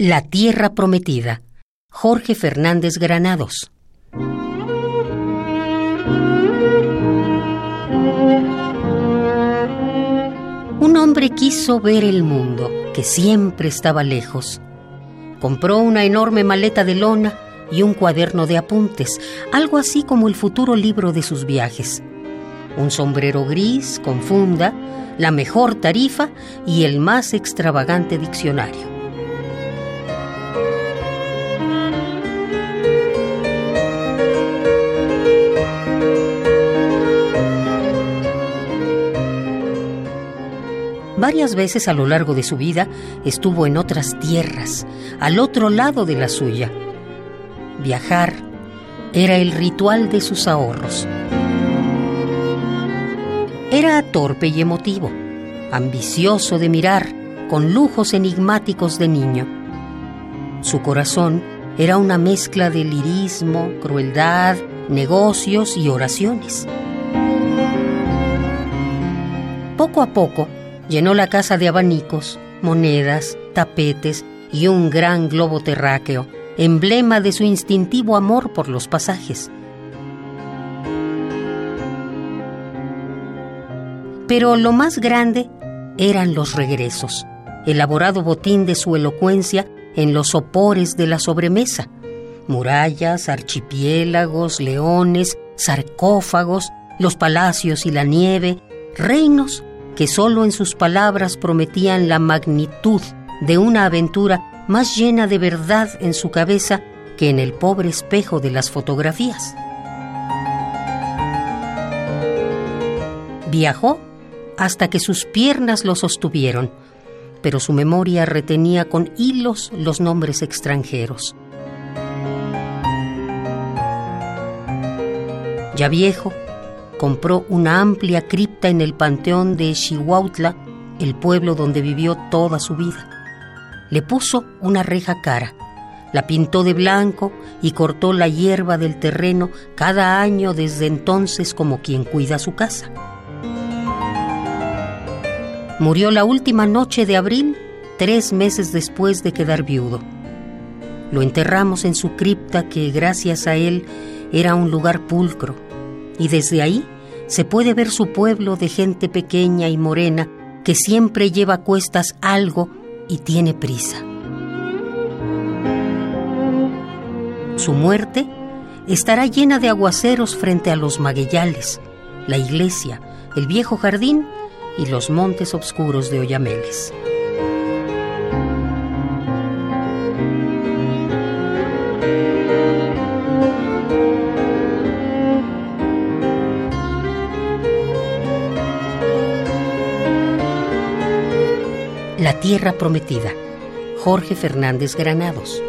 La Tierra Prometida. Jorge Fernández Granados. Un hombre quiso ver el mundo, que siempre estaba lejos. Compró una enorme maleta de lona y un cuaderno de apuntes, algo así como el futuro libro de sus viajes. Un sombrero gris con funda, la mejor tarifa y el más extravagante diccionario. Varias veces a lo largo de su vida estuvo en otras tierras, al otro lado de la suya. Viajar era el ritual de sus ahorros. Era torpe y emotivo, ambicioso de mirar, con lujos enigmáticos de niño. Su corazón era una mezcla de lirismo, crueldad, negocios y oraciones. Poco a poco, Llenó la casa de abanicos, monedas, tapetes y un gran globo terráqueo, emblema de su instintivo amor por los pasajes. Pero lo más grande eran los regresos, elaborado botín de su elocuencia en los sopores de la sobremesa. Murallas, archipiélagos, leones, sarcófagos, los palacios y la nieve, reinos que solo en sus palabras prometían la magnitud de una aventura más llena de verdad en su cabeza que en el pobre espejo de las fotografías. Viajó hasta que sus piernas lo sostuvieron, pero su memoria retenía con hilos los nombres extranjeros. Ya viejo, compró una amplia cripta en el panteón de Xihuautla, el pueblo donde vivió toda su vida. Le puso una reja cara, la pintó de blanco y cortó la hierba del terreno cada año desde entonces como quien cuida su casa. Murió la última noche de abril, tres meses después de quedar viudo. Lo enterramos en su cripta que gracias a él era un lugar pulcro y desde ahí se puede ver su pueblo de gente pequeña y morena que siempre lleva a cuestas algo y tiene prisa. Su muerte estará llena de aguaceros frente a los magueyales, la iglesia, el viejo jardín y los montes oscuros de Oyameles. Tierra Prometida. Jorge Fernández Granados.